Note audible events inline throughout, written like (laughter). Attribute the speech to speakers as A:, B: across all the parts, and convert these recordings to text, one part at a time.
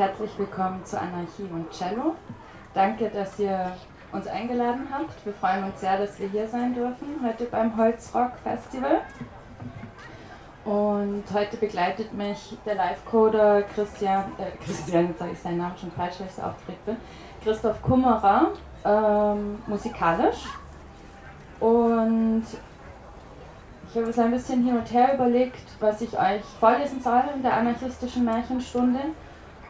A: herzlich willkommen zu Anarchie und Cello. Danke, dass ihr uns eingeladen habt. Wir freuen uns sehr, dass wir hier sein dürfen, heute beim Holzrock Festival. Und heute begleitet mich der Live-Coder Christian, äh, Christian, jetzt sage ich seinen Namen schon falsch, weil ich so aufgeregt bin, Christoph Kummerer, ähm, musikalisch. Und ich habe so ein bisschen hin und her überlegt, was ich euch vorlesen soll in der anarchistischen Märchenstunde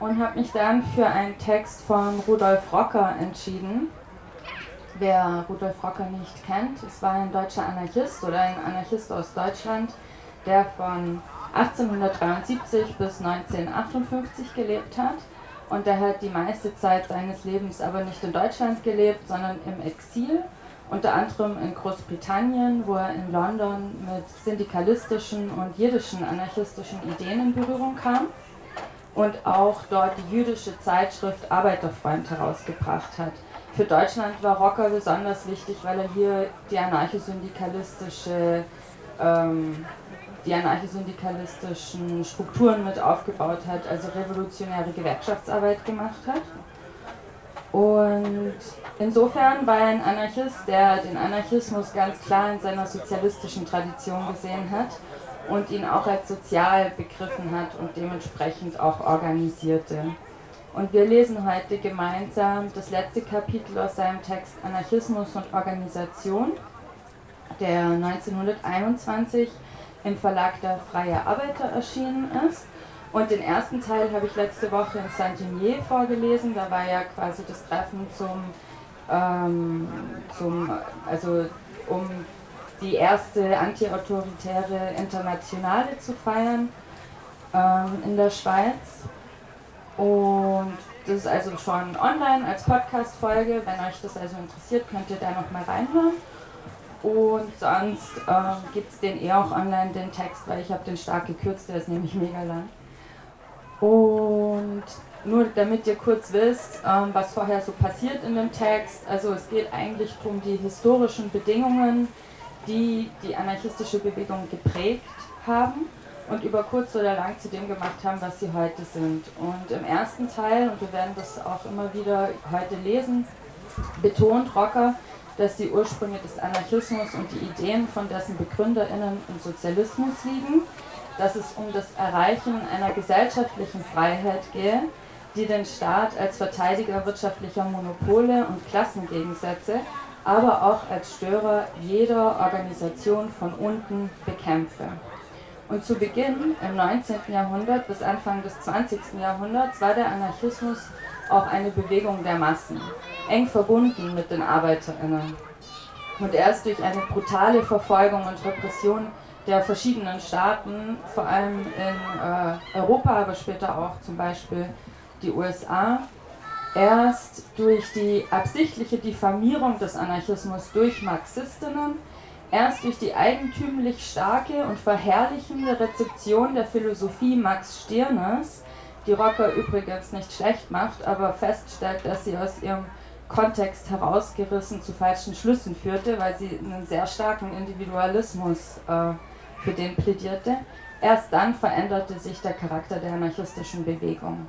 A: und habe mich dann für einen Text von Rudolf Rocker entschieden. Wer Rudolf Rocker nicht kennt, es war ein deutscher Anarchist oder ein Anarchist aus Deutschland, der von 1873 bis 1958 gelebt hat. Und der hat die meiste Zeit seines Lebens aber nicht in Deutschland gelebt, sondern im Exil, unter anderem in Großbritannien, wo er in London mit syndikalistischen und jiddischen anarchistischen Ideen in Berührung kam und auch dort die jüdische Zeitschrift Arbeiterfreund herausgebracht hat. Für Deutschland war Rocker besonders wichtig, weil er hier die anarchosyndikalistische ähm, die anarchosyndikalistischen Strukturen mit aufgebaut hat, also revolutionäre Gewerkschaftsarbeit gemacht hat. Und insofern war er ein Anarchist, der den Anarchismus ganz klar in seiner sozialistischen Tradition gesehen hat und ihn auch als sozial begriffen hat und dementsprechend auch organisierte. Und wir lesen heute gemeinsam das letzte Kapitel aus seinem Text Anarchismus und Organisation, der 1921 im Verlag der Freie Arbeiter erschienen ist. Und den ersten Teil habe ich letzte Woche in Saint-Imier vorgelesen. Da war ja quasi das Treffen zum, ähm, zum also um die erste antiautoritäre Internationale zu feiern ähm, in der Schweiz. Und das ist also schon online als Podcast-Folge. Wenn euch das also interessiert, könnt ihr da nochmal reinhören. Und sonst äh, gibt es den eh auch online, den Text, weil ich habe den stark gekürzt, der ist nämlich (laughs) mega lang. Und nur damit ihr kurz wisst, ähm, was vorher so passiert in dem Text. Also es geht eigentlich um die historischen Bedingungen, die die anarchistische Bewegung geprägt haben und über kurz oder lang zu dem gemacht haben, was sie heute sind. Und im ersten Teil, und wir werden das auch immer wieder heute lesen, betont Rocker, dass die Ursprünge des Anarchismus und die Ideen von dessen BegründerInnen im Sozialismus liegen, dass es um das Erreichen einer gesellschaftlichen Freiheit gehe, die den Staat als Verteidiger wirtschaftlicher Monopole und Klassengegensätze, aber auch als Störer jeder Organisation von unten bekämpfe. Und zu Beginn im 19. Jahrhundert bis Anfang des 20. Jahrhunderts war der Anarchismus auch eine Bewegung der Massen, eng verbunden mit den ArbeiterInnen. Und erst durch eine brutale Verfolgung und Repression der verschiedenen Staaten, vor allem in äh, Europa, aber später auch zum Beispiel die USA, erst durch die absichtliche Diffamierung des Anarchismus durch Marxistinnen, erst durch die eigentümlich starke und verherrlichende Rezeption der Philosophie Max Stirners die Rocker übrigens nicht schlecht macht, aber feststellt, dass sie aus ihrem Kontext herausgerissen zu falschen Schlüssen führte, weil sie einen sehr starken Individualismus äh, für den plädierte. Erst dann veränderte sich der Charakter der anarchistischen Bewegung.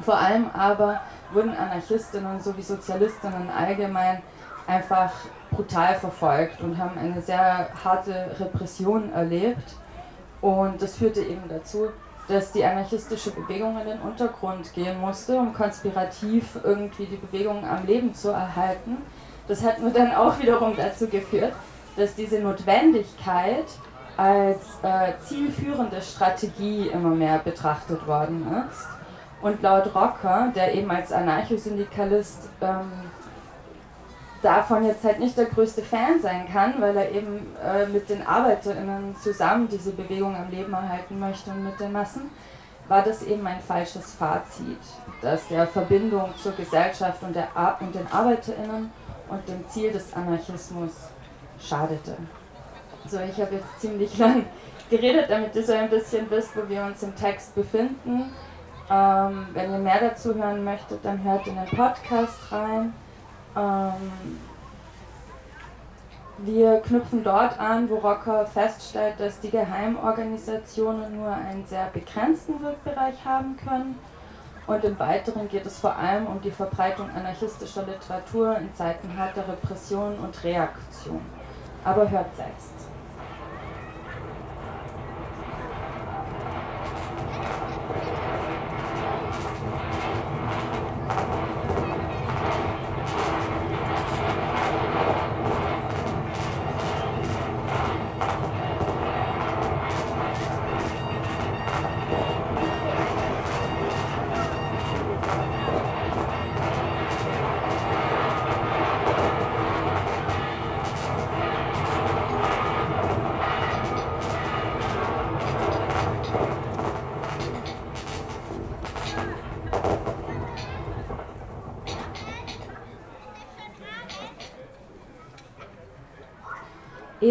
A: Vor allem aber wurden Anarchistinnen sowie Sozialistinnen allgemein einfach brutal verfolgt und haben eine sehr harte Repression erlebt. Und das führte eben dazu, dass die anarchistische Bewegung in den Untergrund gehen musste, um konspirativ irgendwie die Bewegung am Leben zu erhalten. Das hat nur dann auch wiederum dazu geführt, dass diese Notwendigkeit als äh, zielführende Strategie immer mehr betrachtet worden ist. Und laut Rocker, der eben als Anarchosyndikalist ähm, davon jetzt halt nicht der größte Fan sein kann, weil er eben äh, mit den ArbeiterInnen zusammen diese Bewegung am Leben erhalten möchte und mit den Massen, war das eben ein falsches Fazit, das der Verbindung zur Gesellschaft und, der Ar und den ArbeiterInnen und dem Ziel des Anarchismus schadete. So, ich habe jetzt ziemlich (laughs) lang geredet, damit ihr so ein bisschen wisst, wo wir uns im Text befinden. Ähm, wenn ihr mehr dazu hören möchtet, dann hört in den Podcast rein. Ähm, wir knüpfen dort an, wo Rocker feststellt, dass die Geheimorganisationen nur einen sehr begrenzten Wirkbereich haben können. Und im Weiteren geht es vor allem um die Verbreitung anarchistischer Literatur in Zeiten harter Repression und Reaktion. Aber hört selbst.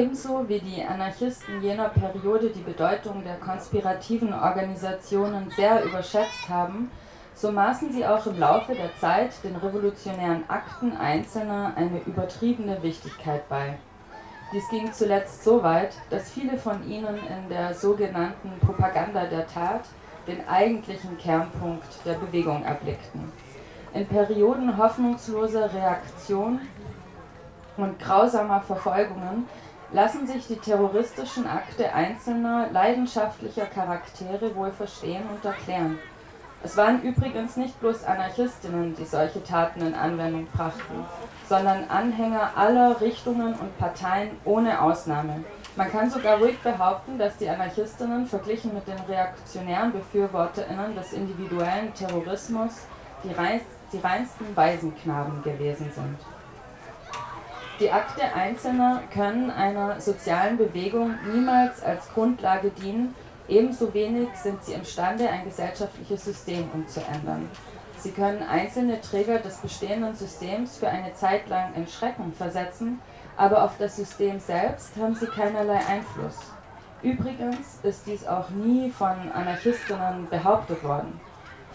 A: Ebenso wie die Anarchisten jener Periode die Bedeutung der konspirativen Organisationen sehr überschätzt haben, so maßen sie auch im Laufe der Zeit den revolutionären Akten Einzelner eine übertriebene Wichtigkeit bei. Dies ging zuletzt so weit, dass viele von ihnen in der sogenannten Propaganda der Tat den eigentlichen Kernpunkt der Bewegung erblickten. In Perioden hoffnungsloser Reaktion und grausamer Verfolgungen lassen sich die terroristischen Akte einzelner leidenschaftlicher Charaktere wohl verstehen und erklären. Es waren übrigens nicht bloß Anarchistinnen, die solche Taten in Anwendung brachten, sondern Anhänger aller Richtungen und Parteien ohne Ausnahme. Man kann sogar ruhig behaupten, dass die Anarchistinnen verglichen mit den reaktionären Befürworterinnen des individuellen Terrorismus die, reinsten Waisenknaben gewesen sind. Die Akte Einzelner können einer sozialen Bewegung niemals als Grundlage dienen, ebenso wenig sind sie imstande, ein gesellschaftliches System umzuändern. Sie können einzelne Träger des bestehenden Systems für eine Zeit lang in Schrecken versetzen, aber auf das System selbst haben sie keinerlei Einfluss. Übrigens ist dies auch nie von Anarchistinnen behauptet worden.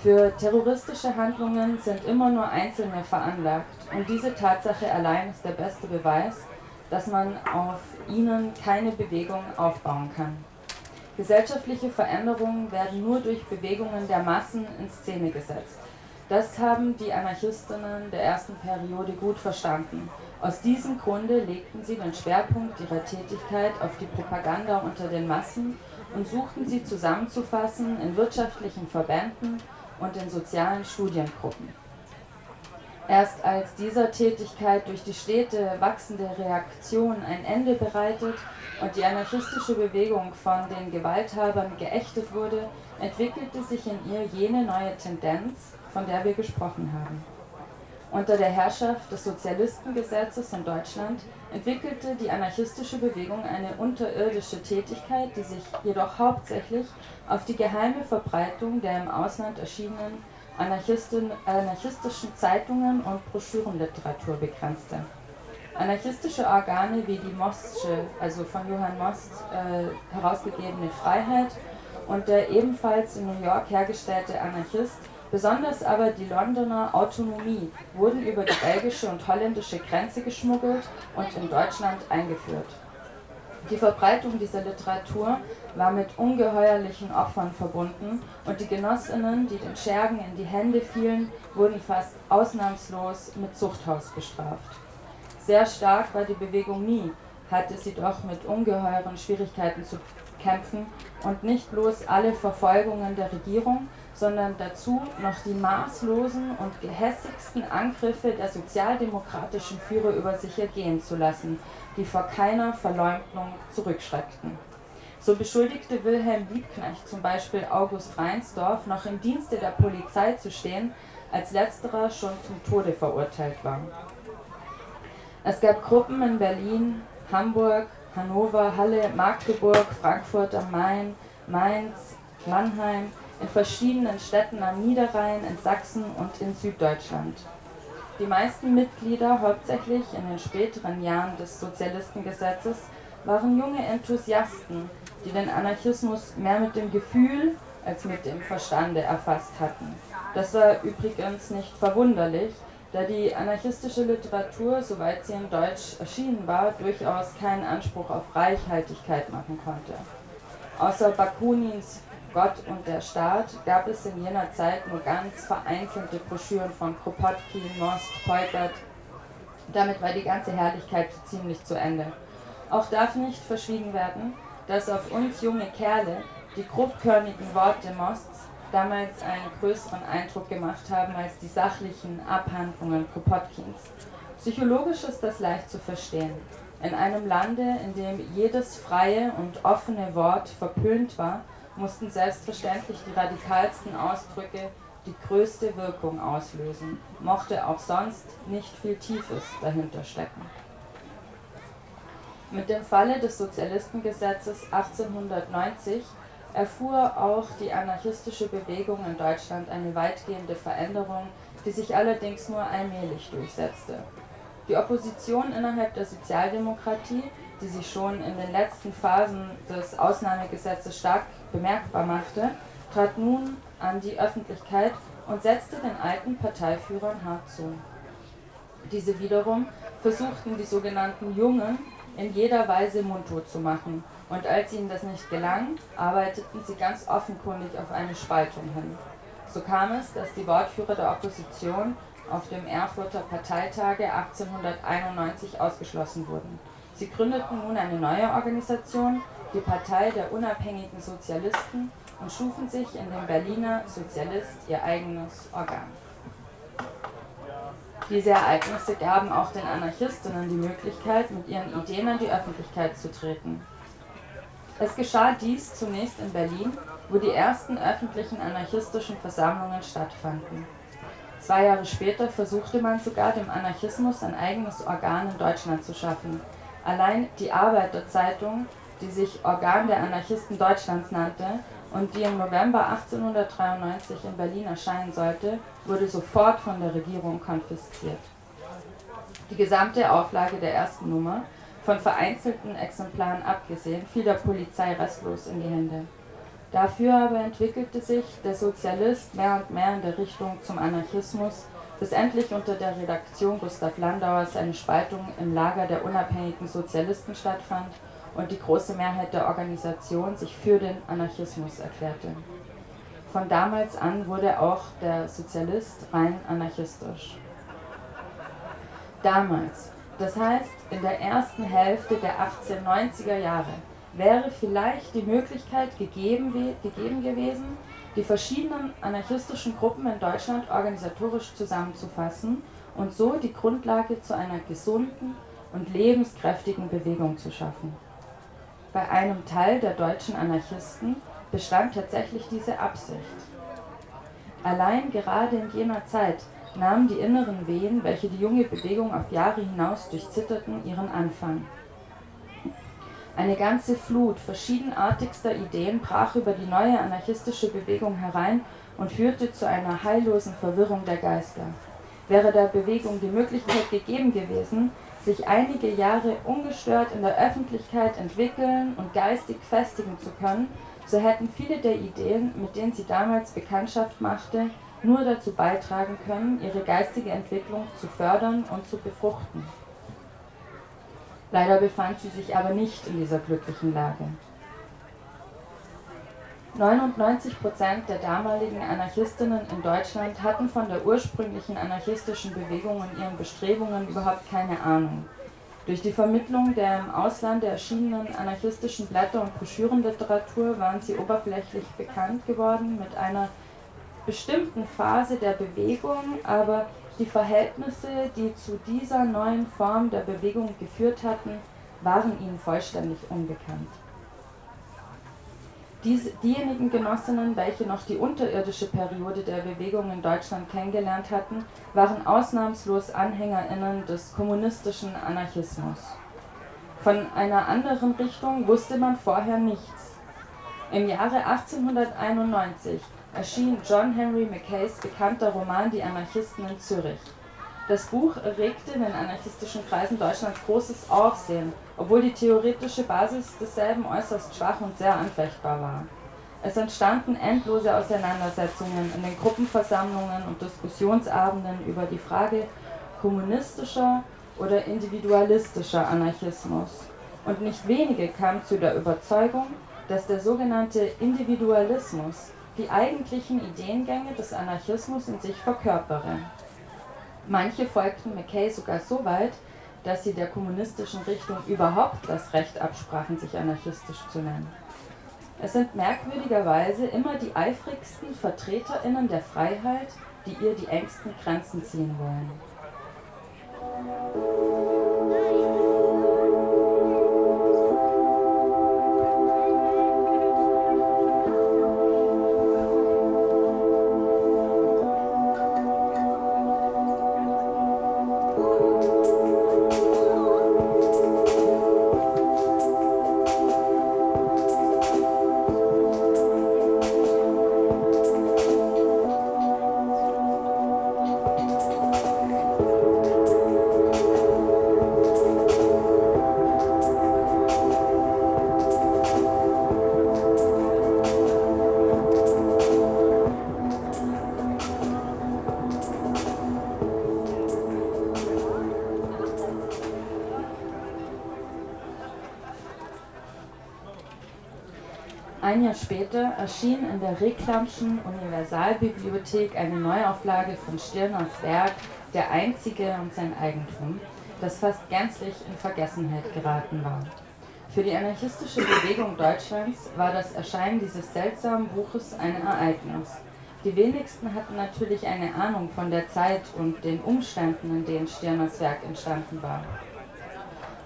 A: Für terroristische Handlungen sind immer nur Einzelne veranlagt und diese Tatsache allein ist der beste Beweis, dass man auf ihnen keine Bewegung aufbauen kann. Gesellschaftliche Veränderungen werden nur durch Bewegungen der Massen in Szene gesetzt. Das haben die Anarchistinnen der ersten Periode gut verstanden. Aus diesem Grunde legten sie den Schwerpunkt ihrer Tätigkeit auf die Propaganda unter den Massen und suchten sie zusammenzufassen in wirtschaftlichen Verbänden und in sozialen Studiengruppen. Erst als dieser Tätigkeit durch die stete wachsende Reaktion ein Ende bereitet und die anarchistische Bewegung von den Gewalthabern geächtet wurde, entwickelte sich in ihr jene neue Tendenz, von der wir gesprochen haben. Unter der Herrschaft des Sozialistengesetzes in Deutschland entwickelte die anarchistische Bewegung eine unterirdische Tätigkeit, die sich jedoch hauptsächlich auf die geheime Verbreitung der im Ausland erschienenen anarchistischen Zeitungen und Broschürenliteratur begrenzte. Anarchistische Organe wie die Mostsche, also von Johann Most äh, herausgegebene Freiheit und der ebenfalls in New York hergestellte Anarchist Besonders aber die Londoner Autonomie wurden über die belgische und holländische Grenze geschmuggelt und in Deutschland eingeführt. Die Verbreitung dieser Literatur war mit ungeheuerlichen Opfern verbunden und die Genossinnen, die den Schergen in die Hände fielen, wurden fast ausnahmslos mit Zuchthaus bestraft. Sehr stark war die Bewegung nie, hatte sie doch mit ungeheuren Schwierigkeiten zu kämpfen und nicht bloß alle Verfolgungen der Regierung, sondern dazu noch die maßlosen und gehässigsten Angriffe der sozialdemokratischen Führer über sich ergehen zu lassen, die vor keiner Verleumdung zurückschreckten. So beschuldigte Wilhelm Liebknecht zum Beispiel August Reinsdorf noch im Dienste der Polizei zu stehen, als letzterer schon zum Tode verurteilt war. Es gab Gruppen in Berlin, Hamburg, Hannover, Halle, Magdeburg, Frankfurt am Main, Mainz, Mannheim, in verschiedenen Städten am Niederrhein, in Sachsen und in Süddeutschland. Die meisten Mitglieder, hauptsächlich in den späteren Jahren des Sozialistengesetzes, waren junge Enthusiasten, die den Anarchismus mehr mit dem Gefühl als mit dem Verstande erfasst hatten. Das war übrigens nicht verwunderlich, da die anarchistische Literatur, soweit sie in Deutsch erschienen war, durchaus keinen Anspruch auf Reichhaltigkeit machen konnte. Außer Bakunins Gott und der Staat gab es in jener Zeit nur ganz vereinzelte Broschüren von Kropotkin, Most, Peukert. Damit war die ganze Herrlichkeit ziemlich zu Ende. Auch darf nicht verschwiegen werden, dass auf uns junge Kerle die grobkörnigen Worte Mosts damals einen größeren Eindruck gemacht haben als die sachlichen Abhandlungen Kropotkins. Psychologisch ist das leicht zu verstehen. In einem Lande, in dem jedes freie und offene Wort verpönt war, mussten selbstverständlich die radikalsten Ausdrücke die größte Wirkung auslösen, mochte auch sonst nicht viel Tiefes dahinter stecken. Mit dem Falle des Sozialistengesetzes 1890 erfuhr auch die anarchistische Bewegung in Deutschland eine weitgehende Veränderung, die sich allerdings nur allmählich durchsetzte. Die Opposition innerhalb der Sozialdemokratie, die sich schon in den letzten Phasen des Ausnahmegesetzes stark bemerkbar machte, trat nun an die Öffentlichkeit und setzte den alten Parteiführern hart zu. Diese wiederum versuchten die sogenannten Jungen in jeder Weise mundtot zu machen und als ihnen das nicht gelang, arbeiteten sie ganz offenkundig auf eine Spaltung hin. So kam es, dass die Wortführer der Opposition auf dem Erfurter Parteitage 1891 ausgeschlossen wurden. Sie gründeten nun eine neue Organisation, die Partei der unabhängigen Sozialisten, und schufen sich in dem Berliner Sozialist ihr eigenes Organ. Diese Ereignisse gaben auch den Anarchistinnen die Möglichkeit, mit ihren Ideen an die Öffentlichkeit zu treten. Es geschah dies zunächst in Berlin, wo die ersten öffentlichen anarchistischen Versammlungen stattfanden. Zwei Jahre später versuchte man sogar dem Anarchismus ein eigenes Organ in Deutschland zu schaffen. Allein die Arbeiterzeitung, die sich Organ der Anarchisten Deutschlands nannte und die im November 1893 in Berlin erscheinen sollte, wurde sofort von der Regierung konfisziert. Die gesamte Auflage der ersten Nummer von vereinzelten Exemplaren abgesehen, fiel der Polizei restlos in die Hände. Dafür aber entwickelte sich der Sozialist mehr und mehr in der Richtung zum Anarchismus, bis endlich unter der Redaktion Gustav Landauers eine Spaltung im Lager der unabhängigen Sozialisten stattfand und die große Mehrheit der Organisation sich für den Anarchismus erklärte. Von damals an wurde auch der Sozialist rein anarchistisch. Damals, das heißt, in der ersten Hälfte der 1890er Jahre wäre vielleicht die Möglichkeit gegeben, gegeben gewesen, die verschiedenen anarchistischen Gruppen in Deutschland organisatorisch zusammenzufassen und so die Grundlage zu einer gesunden und lebenskräftigen Bewegung zu schaffen. Bei einem Teil der deutschen Anarchisten bestand tatsächlich diese Absicht. Allein gerade in jener Zeit nahmen die inneren Wehen, welche die junge Bewegung auf Jahre hinaus durchzitterten, ihren Anfang. Eine ganze Flut verschiedenartigster Ideen brach über die neue anarchistische Bewegung herein und führte zu einer heillosen Verwirrung der Geister. Wäre der Bewegung die Möglichkeit gegeben gewesen, sich einige Jahre ungestört in der Öffentlichkeit entwickeln und geistig festigen zu können, so hätten viele der Ideen, mit denen sie damals Bekanntschaft machte, nur dazu beitragen können, ihre geistige Entwicklung zu fördern und zu befruchten. Leider befand sie sich aber nicht in dieser glücklichen Lage. 99 Prozent der damaligen Anarchistinnen in Deutschland hatten von der ursprünglichen anarchistischen Bewegung und ihren Bestrebungen überhaupt keine Ahnung. Durch die Vermittlung der im Ausland erschienenen anarchistischen Blätter- und Broschürenliteratur waren sie oberflächlich bekannt geworden mit einer bestimmten Phase der Bewegung, aber die Verhältnisse, die zu dieser neuen Form der Bewegung geführt hatten, waren ihnen vollständig unbekannt. Dies, diejenigen Genossinnen, welche noch die unterirdische Periode der Bewegung in Deutschland kennengelernt hatten, waren ausnahmslos Anhängerinnen des kommunistischen Anarchismus. Von einer anderen Richtung wusste man vorher nichts. Im Jahre 1891 erschien John Henry Mackays bekannter Roman Die Anarchisten in Zürich. Das Buch erregte in den anarchistischen Kreisen Deutschlands großes Aufsehen, obwohl die theoretische Basis desselben äußerst schwach und sehr anfechtbar war. Es entstanden endlose Auseinandersetzungen in den Gruppenversammlungen und Diskussionsabenden über die Frage, kommunistischer oder individualistischer Anarchismus. Und nicht wenige kamen zu der Überzeugung, dass der sogenannte Individualismus die eigentlichen Ideengänge des Anarchismus in sich verkörpere. Manche folgten McKay sogar so weit, dass sie der kommunistischen Richtung überhaupt das Recht absprachen, sich anarchistisch zu nennen. Es sind merkwürdigerweise immer die eifrigsten Vertreterinnen der Freiheit, die ihr die engsten Grenzen ziehen wollen. 2004 erschien in der Reklamschen Universalbibliothek eine Neuauflage von Stirners Werk Der Einzige und sein Eigentum, das fast gänzlich in Vergessenheit geraten war. Für die anarchistische Bewegung Deutschlands war das Erscheinen dieses seltsamen Buches ein Ereignis. Die wenigsten hatten natürlich eine Ahnung von der Zeit und den Umständen, in denen Stirners Werk entstanden war.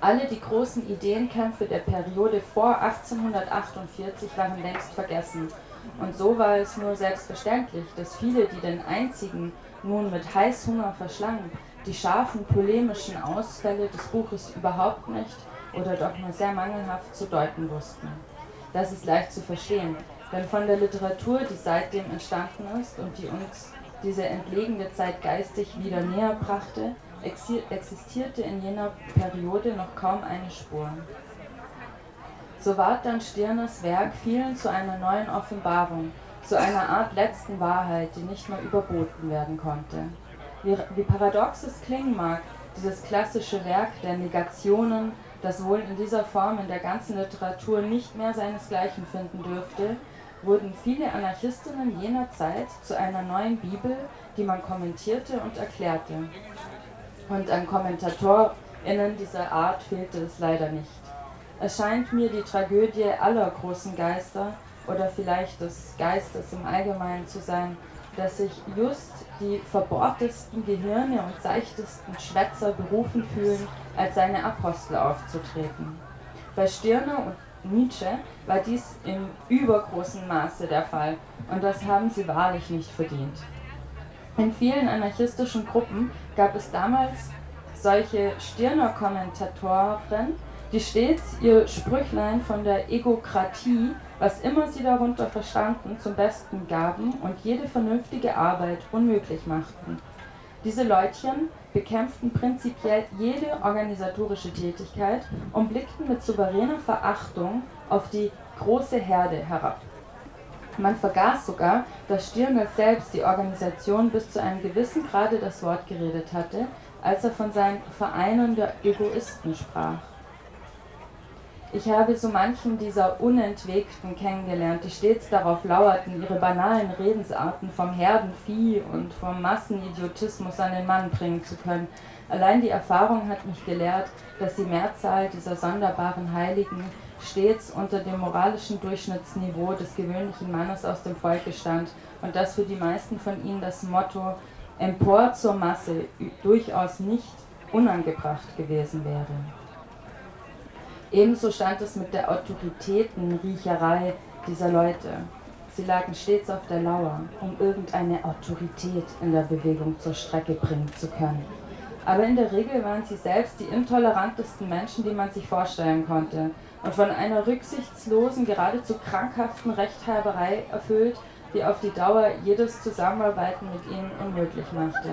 A: Alle die großen Ideenkämpfe der Periode vor 1848 waren längst vergessen. Und so war es nur selbstverständlich, dass viele, die den einzigen nun mit Heißhunger verschlangen, die scharfen polemischen Ausfälle des Buches überhaupt nicht oder doch nur sehr mangelhaft zu deuten wussten. Das ist leicht zu verstehen, denn von der Literatur, die seitdem entstanden ist und die uns diese entlegene Zeit geistig wieder näher brachte, existierte in jener Periode noch kaum eine Spur. So ward dann Stirners Werk vielen zu einer neuen Offenbarung, zu einer Art letzten Wahrheit, die nicht mehr überboten werden konnte. Wie, wie paradox es klingen mag, dieses klassische Werk der Negationen, das wohl in dieser Form in der ganzen Literatur nicht mehr seinesgleichen finden dürfte, wurden viele Anarchistinnen jener Zeit zu einer neuen Bibel, die man kommentierte und erklärte und an KommentatorInnen dieser Art fehlte es leider nicht. Es scheint mir die Tragödie aller großen Geister oder vielleicht des Geistes im Allgemeinen zu sein, dass sich just die verbohrtesten Gehirne und seichtesten Schwätzer berufen fühlen, als seine Apostel aufzutreten. Bei Stirner und Nietzsche war dies im übergroßen Maße der Fall und das haben sie wahrlich nicht verdient. In vielen anarchistischen Gruppen gab es damals solche Stirner-Kommentatoren, die stets ihr Sprüchlein von der Egokratie, was immer sie darunter verstanden, zum Besten gaben und jede vernünftige Arbeit unmöglich machten. Diese Leutchen bekämpften prinzipiell jede organisatorische Tätigkeit und blickten mit souveräner Verachtung auf die große Herde herab. Man vergaß sogar, dass Stirner selbst die Organisation bis zu einem gewissen Grade das Wort geredet hatte, als er von seinen Vereinen der Egoisten sprach. Ich habe so manchen dieser Unentwegten kennengelernt, die stets darauf lauerten, ihre banalen Redensarten vom Herdenvieh und vom Massenidiotismus an den Mann bringen zu können. Allein die Erfahrung hat mich gelehrt, dass die Mehrzahl dieser sonderbaren Heiligen stets unter dem moralischen Durchschnittsniveau des gewöhnlichen Mannes aus dem Volke stand und dass für die meisten von ihnen das Motto empor zur Masse durchaus nicht unangebracht gewesen wäre. Ebenso stand es mit der Autoritätenriecherei dieser Leute. Sie lagen stets auf der Lauer, um irgendeine Autorität in der Bewegung zur Strecke bringen zu können. Aber in der Regel waren sie selbst die intolerantesten Menschen, die man sich vorstellen konnte und von einer rücksichtslosen, geradezu krankhaften Rechthaberei erfüllt, die auf die Dauer jedes Zusammenarbeiten mit ihnen unmöglich machte.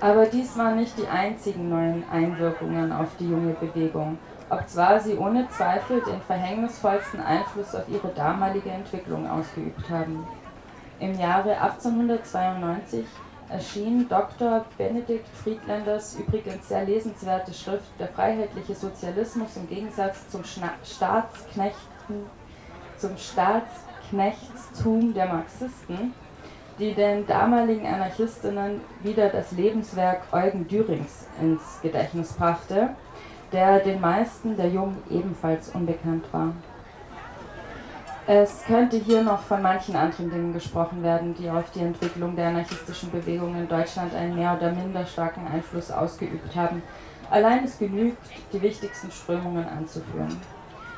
A: Aber dies waren nicht die einzigen neuen Einwirkungen auf die junge Bewegung, obzwar sie ohne Zweifel den verhängnisvollsten Einfluss auf ihre damalige Entwicklung ausgeübt haben. Im Jahre 1892 erschien Dr. Benedikt Friedländers übrigens sehr lesenswerte Schrift Der freiheitliche Sozialismus im Gegensatz zum Staatsknechten, zum Staatsknechtstum der Marxisten, die den damaligen Anarchistinnen wieder das Lebenswerk Eugen Dürings ins Gedächtnis brachte, der den meisten der Jungen ebenfalls unbekannt war. Es könnte hier noch von manchen anderen Dingen gesprochen werden, die auf die Entwicklung der anarchistischen Bewegung in Deutschland einen mehr oder minder starken Einfluss ausgeübt haben. Allein es genügt, die wichtigsten Strömungen anzuführen.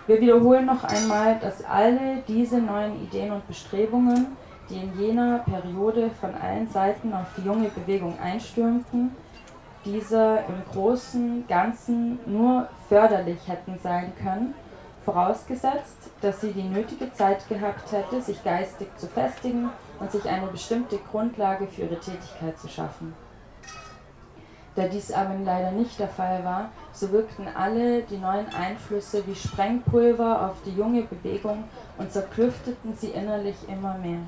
A: Wir wiederholen noch einmal, dass alle diese neuen Ideen und Bestrebungen, die in jener Periode von allen Seiten auf die junge Bewegung einstürmten, dieser im großen Ganzen nur förderlich hätten sein können vorausgesetzt, dass sie die nötige Zeit gehabt hätte, sich geistig zu festigen und sich eine bestimmte Grundlage für ihre Tätigkeit zu schaffen. Da dies aber leider nicht der Fall war, so wirkten alle die neuen Einflüsse wie Sprengpulver auf die junge Bewegung und zerklüfteten sie innerlich immer mehr.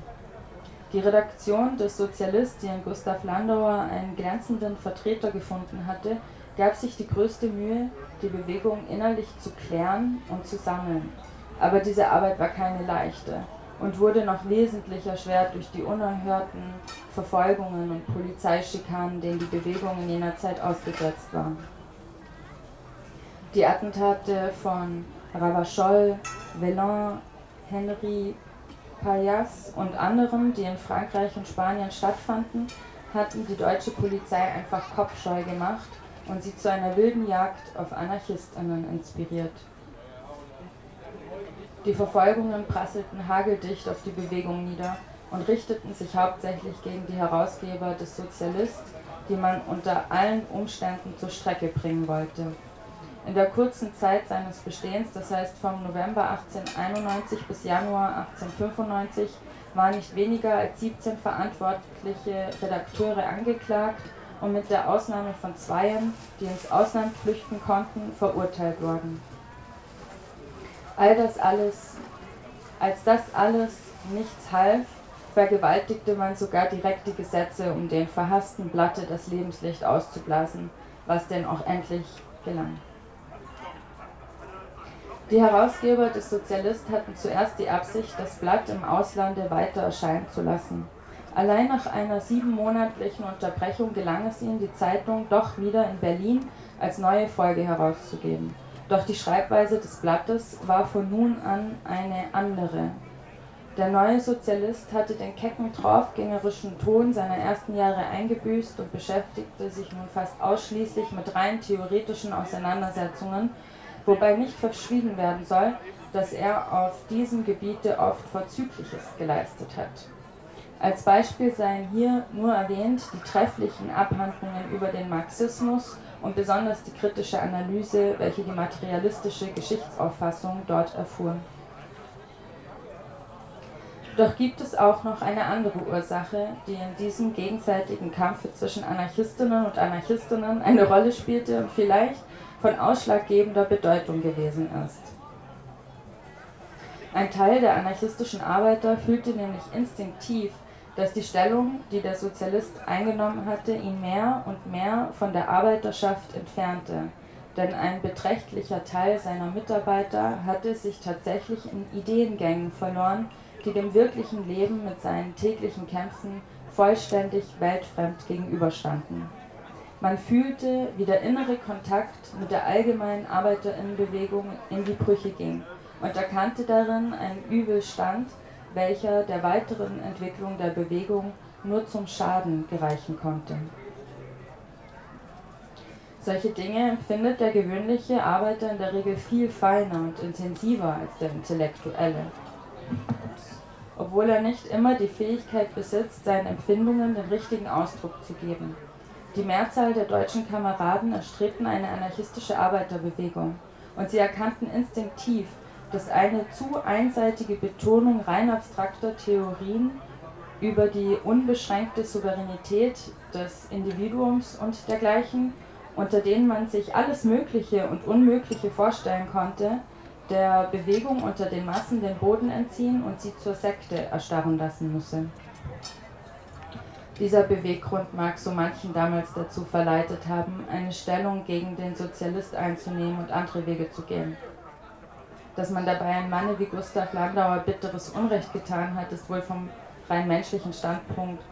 A: Die Redaktion des Sozialist, die in Gustav Landauer einen glänzenden Vertreter gefunden hatte, gab sich die größte Mühe, die Bewegung innerlich zu klären und zu sammeln. Aber diese Arbeit war keine leichte und wurde noch wesentlich erschwert durch die unerhörten Verfolgungen und Polizeischikanen, denen die Bewegung in jener Zeit ausgesetzt war. Die Attentate von Ravachol, Vellon, Henry Payas und anderen, die in Frankreich und Spanien stattfanden, hatten die deutsche Polizei einfach kopfscheu gemacht und sie zu einer wilden Jagd auf Anarchistinnen inspiriert. Die Verfolgungen prasselten hageldicht auf die Bewegung nieder und richteten sich hauptsächlich gegen die Herausgeber des Sozialist, die man unter allen Umständen zur Strecke bringen wollte. In der kurzen Zeit seines Bestehens, das heißt vom November 1891 bis Januar 1895, waren nicht weniger als 17 verantwortliche Redakteure angeklagt und mit der Ausnahme von Zweien, die ins Ausland flüchten konnten, verurteilt worden. All das alles, als das alles nichts half, vergewaltigte man sogar direkt die Gesetze, um den verhassten Blatte das Lebenslicht auszublasen, was denn auch endlich gelang. Die Herausgeber des Sozialist hatten zuerst die Absicht, das Blatt im Auslande weiter erscheinen zu lassen. Allein nach einer siebenmonatlichen Unterbrechung gelang es ihnen, die Zeitung doch wieder in Berlin als neue Folge herauszugeben. Doch die Schreibweise des Blattes war von nun an eine andere. Der neue Sozialist hatte den kecken, draufgängerischen Ton seiner ersten Jahre eingebüßt und beschäftigte sich nun fast ausschließlich mit rein theoretischen Auseinandersetzungen, wobei nicht verschwiegen werden soll, dass er auf diesem Gebiete oft Vorzügliches geleistet hat. Als Beispiel seien hier nur erwähnt die trefflichen Abhandlungen über den Marxismus und besonders die kritische Analyse, welche die materialistische Geschichtsauffassung dort erfuhr. Doch gibt es auch noch eine andere Ursache, die in diesem gegenseitigen Kampfe zwischen Anarchistinnen und Anarchistinnen eine Rolle spielte und vielleicht von ausschlaggebender Bedeutung gewesen ist. Ein Teil der anarchistischen Arbeiter fühlte nämlich instinktiv, dass die Stellung, die der Sozialist eingenommen hatte, ihn mehr und mehr von der Arbeiterschaft entfernte, denn ein beträchtlicher Teil seiner Mitarbeiter hatte sich tatsächlich in Ideengängen verloren, die dem wirklichen Leben mit seinen täglichen Kämpfen vollständig weltfremd gegenüberstanden. Man fühlte, wie der innere Kontakt mit der allgemeinen Arbeiterinnenbewegung in die Brüche ging und erkannte darin einen Übelstand, welcher der weiteren Entwicklung der Bewegung nur zum Schaden gereichen konnte. Solche Dinge empfindet der gewöhnliche Arbeiter in der Regel viel feiner und intensiver als der Intellektuelle. Obwohl er nicht immer die Fähigkeit besitzt, seinen Empfindungen den richtigen Ausdruck zu geben. Die Mehrzahl der deutschen Kameraden erstrebten eine anarchistische Arbeiterbewegung und sie erkannten instinktiv, dass eine zu einseitige Betonung rein abstrakter Theorien über die unbeschränkte Souveränität des Individuums und dergleichen, unter denen man sich alles Mögliche und Unmögliche vorstellen konnte, der Bewegung unter den Massen den Boden entziehen und sie zur Sekte erstarren lassen müsse. Dieser Beweggrund mag so manchen damals dazu verleitet haben, eine Stellung gegen den Sozialist einzunehmen und andere Wege zu gehen. Dass man dabei einem Manne wie Gustav Landauer bitteres Unrecht getan hat, ist wohl vom rein menschlichen Standpunkt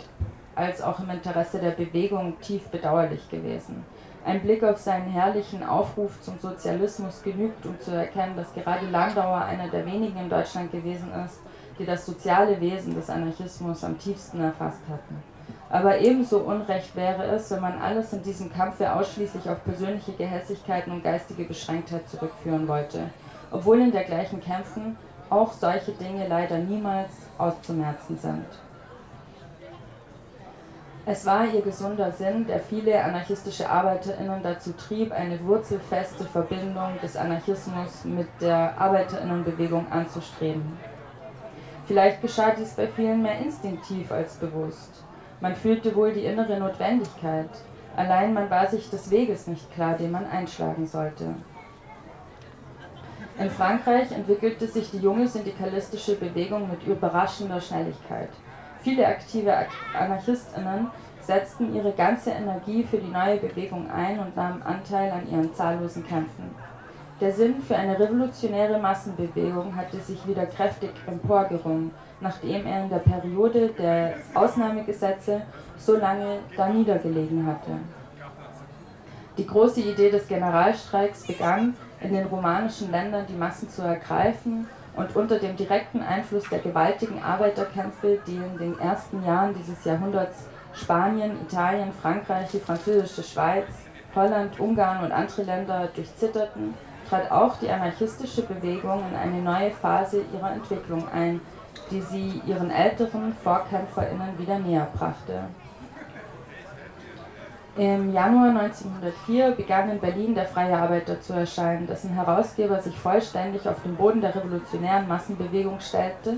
A: als auch im Interesse der Bewegung tief bedauerlich gewesen. Ein Blick auf seinen herrlichen Aufruf zum Sozialismus genügt, um zu erkennen, dass gerade Landauer einer der wenigen in Deutschland gewesen ist, die das soziale Wesen des Anarchismus am tiefsten erfasst hatten. Aber ebenso unrecht wäre es, wenn man alles in diesem Kampfe ausschließlich auf persönliche Gehässigkeiten und geistige Beschränktheit zurückführen wollte, obwohl in dergleichen Kämpfen auch solche Dinge leider niemals auszumerzen sind. Es war ihr gesunder Sinn, der viele anarchistische ArbeiterInnen dazu trieb, eine wurzelfeste Verbindung des Anarchismus mit der ArbeiterInnenbewegung anzustreben. Vielleicht geschah dies bei vielen mehr instinktiv als bewusst. Man fühlte wohl die innere Notwendigkeit, allein man war sich des Weges nicht klar, den man einschlagen sollte. In Frankreich entwickelte sich die junge syndikalistische Bewegung mit überraschender Schnelligkeit. Viele aktive Anarchistinnen setzten ihre ganze Energie für die neue Bewegung ein und nahmen Anteil an ihren zahllosen Kämpfen. Der Sinn für eine revolutionäre Massenbewegung hatte sich wieder kräftig emporgerungen, nachdem er in der Periode der Ausnahmegesetze so lange da niedergelegen hatte. Die große Idee des Generalstreiks begann, in den romanischen Ländern die Massen zu ergreifen und unter dem direkten Einfluss der gewaltigen Arbeiterkämpfe, die in den ersten Jahren dieses Jahrhunderts Spanien, Italien, Frankreich, die französische Schweiz, Holland, Ungarn und andere Länder durchzitterten, trat auch die anarchistische Bewegung in eine neue Phase ihrer Entwicklung ein, die sie ihren älteren VorkämpferInnen wieder näher brachte. Im Januar 1904 begann in Berlin der Freie Arbeiter zu erscheinen, dessen Herausgeber sich vollständig auf den Boden der revolutionären Massenbewegung stellte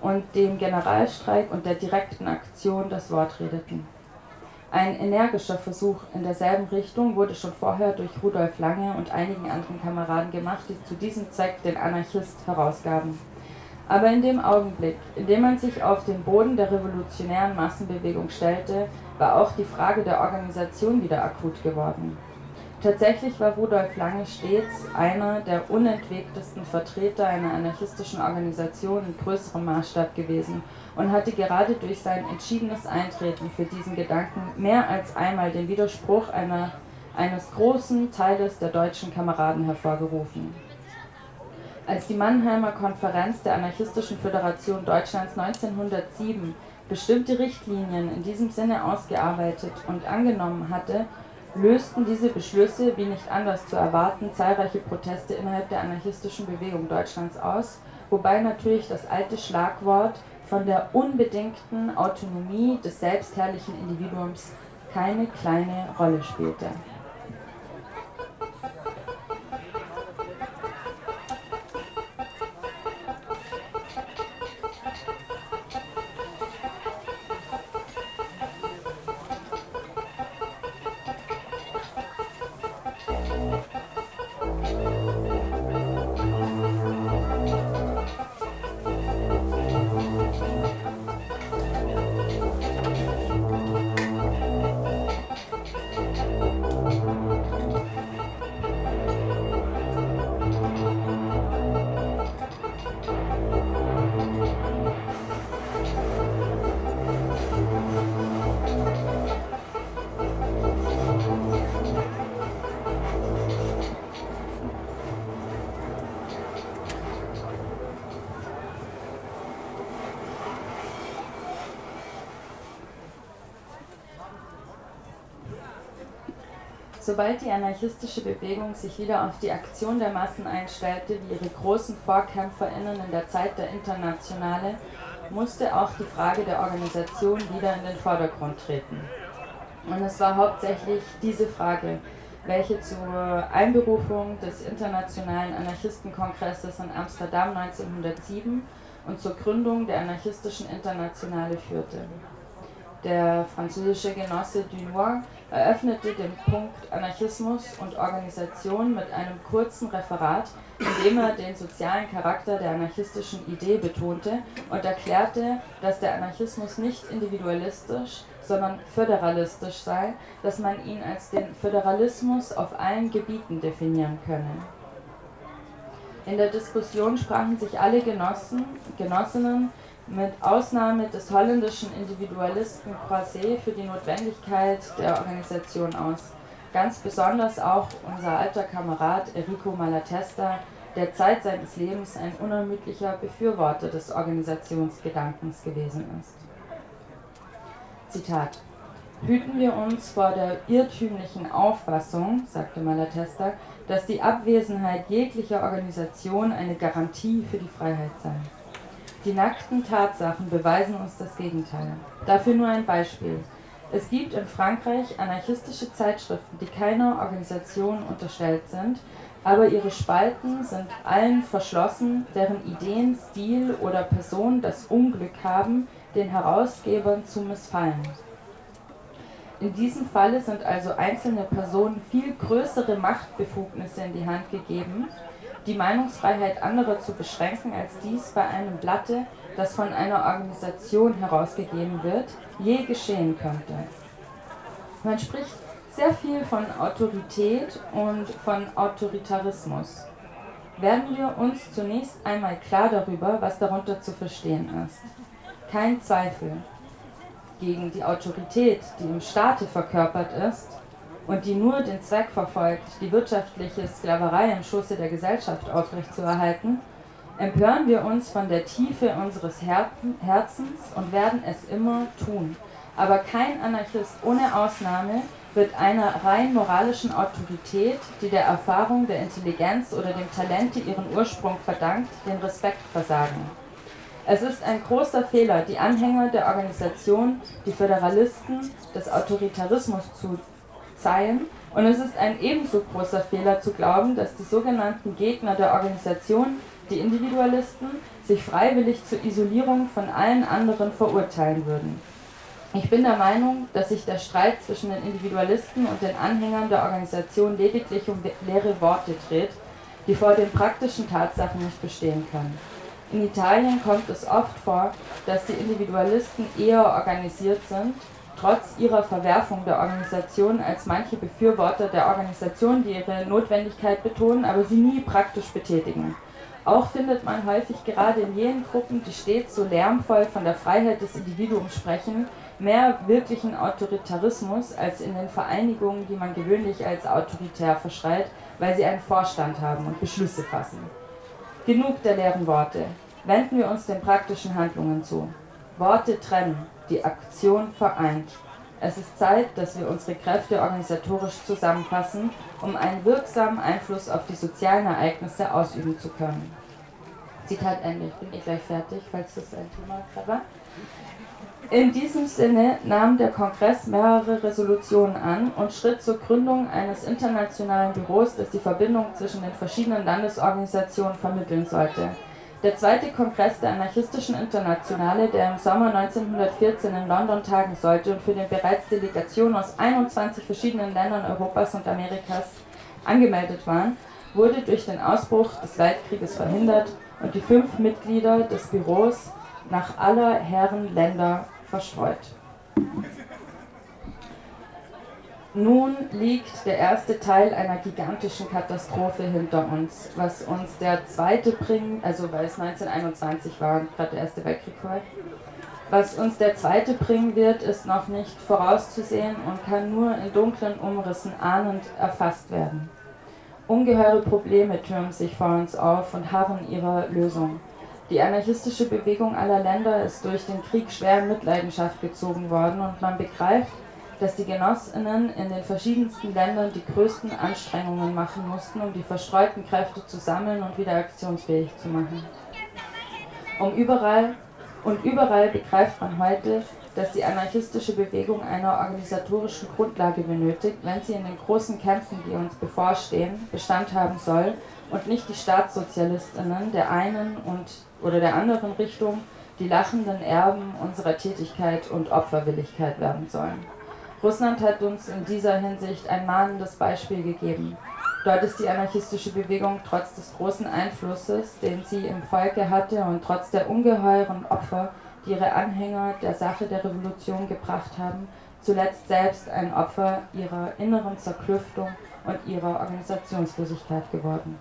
A: und dem Generalstreik und der direkten Aktion das Wort redeten. Ein energischer Versuch in derselben Richtung wurde schon vorher durch Rudolf Lange und einigen anderen Kameraden gemacht, die zu diesem Zweck den Anarchist herausgaben. Aber in dem Augenblick, in dem man sich auf den Boden der revolutionären Massenbewegung stellte, war auch die Frage der Organisation wieder akut geworden. Tatsächlich war Rudolf Lange stets einer der unentwegtesten Vertreter einer anarchistischen Organisation in größerem Maßstab gewesen und hatte gerade durch sein entschiedenes Eintreten für diesen Gedanken mehr als einmal den Widerspruch einer, eines großen Teiles der deutschen Kameraden hervorgerufen. Als die Mannheimer Konferenz der Anarchistischen Föderation Deutschlands 1907 bestimmte Richtlinien in diesem Sinne ausgearbeitet und angenommen hatte, lösten diese Beschlüsse, wie nicht anders zu erwarten, zahlreiche Proteste innerhalb der anarchistischen Bewegung Deutschlands aus, wobei natürlich das alte Schlagwort von der unbedingten Autonomie des selbstherrlichen Individuums keine kleine Rolle spielte. Sobald die anarchistische Bewegung sich wieder auf die Aktion der Massen einstellte, wie ihre großen VorkämpferInnen in der Zeit der Internationale, musste auch die Frage der Organisation wieder in den Vordergrund treten. Und es war hauptsächlich diese Frage, welche zur Einberufung des Internationalen Anarchistenkongresses in Amsterdam 1907 und zur Gründung der Anarchistischen Internationale führte. Der französische Genosse Dunois eröffnete den Punkt Anarchismus und Organisation mit einem kurzen Referat, in dem er den sozialen Charakter der anarchistischen Idee betonte und erklärte, dass der Anarchismus nicht individualistisch, sondern föderalistisch sei, dass man ihn als den Föderalismus auf allen Gebieten definieren könne. In der Diskussion sprachen sich alle Genossen, Genossinnen mit Ausnahme des holländischen Individualisten Croiset für die Notwendigkeit der Organisation aus. Ganz besonders auch unser alter Kamerad Enrico Malatesta, der Zeit seines Lebens ein unermüdlicher Befürworter des Organisationsgedankens gewesen ist. Zitat Hüten wir uns vor der irrtümlichen Auffassung, sagte Malatesta, dass die Abwesenheit jeglicher Organisation eine Garantie für die Freiheit sei. Die nackten Tatsachen beweisen uns das Gegenteil. Dafür nur ein Beispiel. Es gibt in Frankreich anarchistische Zeitschriften, die keiner Organisation unterstellt sind, aber ihre Spalten sind allen verschlossen, deren Ideen, Stil oder Person das Unglück haben, den Herausgebern zu missfallen. In diesem Falle sind also einzelne Personen viel größere Machtbefugnisse in die Hand gegeben, die Meinungsfreiheit anderer zu beschränken, als dies bei einem Blatte, das von einer Organisation herausgegeben wird, je geschehen könnte. Man spricht sehr viel von Autorität und von Autoritarismus. Werden wir uns zunächst einmal klar darüber, was darunter zu verstehen ist. Kein Zweifel. Gegen die Autorität, die im Staate verkörpert ist und die nur den Zweck verfolgt, die wirtschaftliche Sklaverei im Schoße der Gesellschaft aufrechtzuerhalten, empören wir uns von der Tiefe unseres Herzens und werden es immer tun. Aber kein Anarchist ohne Ausnahme wird einer rein moralischen Autorität, die der Erfahrung, der Intelligenz oder dem Talente ihren Ursprung verdankt, den Respekt versagen. Es ist ein großer Fehler, die Anhänger der Organisation, die Föderalisten des Autoritarismus zu zeigen, und es ist ein ebenso großer Fehler zu glauben, dass die sogenannten Gegner der Organisation, die Individualisten, sich freiwillig zur Isolierung von allen anderen verurteilen würden. Ich bin der Meinung, dass sich der Streit zwischen den Individualisten und den Anhängern der Organisation lediglich um leere Worte dreht, die vor den praktischen Tatsachen nicht bestehen können. In Italien kommt es oft vor, dass die Individualisten eher organisiert sind, trotz ihrer Verwerfung der Organisation, als manche Befürworter der Organisation, die ihre Notwendigkeit betonen, aber sie nie praktisch betätigen. Auch findet man häufig gerade in jenen Gruppen, die stets so lärmvoll von der Freiheit des Individuums sprechen, mehr wirklichen Autoritarismus als in den Vereinigungen, die man gewöhnlich als autoritär verschreit, weil sie einen Vorstand haben und Beschlüsse fassen. Genug der leeren Worte. Wenden wir uns den praktischen Handlungen zu. Worte trennen, die Aktion vereint. Es ist Zeit, dass wir unsere Kräfte organisatorisch zusammenfassen, um einen wirksamen Einfluss auf die sozialen Ereignisse ausüben zu können. Zitat Ende. Ich bin eh gleich fertig, falls das ein Thema war. In diesem Sinne nahm der Kongress mehrere Resolutionen an und schritt zur Gründung eines internationalen Büros, das die Verbindung zwischen den verschiedenen Landesorganisationen vermitteln sollte. Der zweite Kongress der Anarchistischen Internationale, der im Sommer 1914 in London tagen sollte und für den bereits Delegationen aus 21 verschiedenen Ländern Europas und Amerikas angemeldet waren, wurde durch den Ausbruch des Weltkrieges verhindert und die fünf Mitglieder des Büros nach aller Herren Länder verstreut. Nun liegt der erste Teil einer gigantischen Katastrophe hinter uns, was uns der zweite bringt, also weil es 1921 war und gerade der Erste Weltkrieg war. Was uns der zweite bringen wird, ist noch nicht vorauszusehen und kann nur in dunklen Umrissen ahnend erfasst werden. Ungeheure Probleme türmen sich vor uns auf und harren ihrer Lösung. Die anarchistische Bewegung aller Länder ist durch den Krieg schwer in Mitleidenschaft gezogen worden und man begreift, dass die Genossinnen in den verschiedensten Ländern die größten Anstrengungen machen mussten, um die verstreuten Kräfte zu sammeln und wieder aktionsfähig zu machen. Um überall und überall begreift man heute, dass die anarchistische Bewegung eine organisatorischen Grundlage benötigt, wenn sie in den großen Kämpfen, die uns bevorstehen, Bestand haben soll und nicht die Staatssozialistinnen der einen und oder der anderen Richtung die lachenden Erben unserer Tätigkeit und Opferwilligkeit werden sollen. Russland hat uns in dieser Hinsicht ein mahnendes Beispiel gegeben. Dort ist die anarchistische Bewegung trotz des großen Einflusses, den sie im Volke hatte und trotz der ungeheuren Opfer, die ihre Anhänger der Sache der Revolution gebracht haben, zuletzt selbst ein Opfer ihrer inneren Zerklüftung und ihrer Organisationslosigkeit geworden.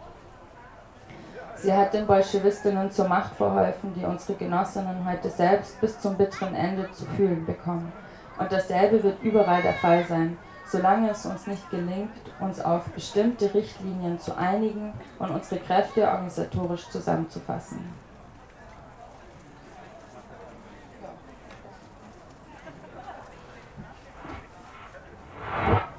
A: Sie hat den Bolschewistinnen zur Macht verholfen, die unsere Genossinnen heute selbst bis zum bitteren Ende zu fühlen bekommen. Und dasselbe wird überall der Fall sein, solange es uns nicht gelingt, uns auf bestimmte Richtlinien zu einigen und unsere Kräfte organisatorisch zusammenzufassen. Ja.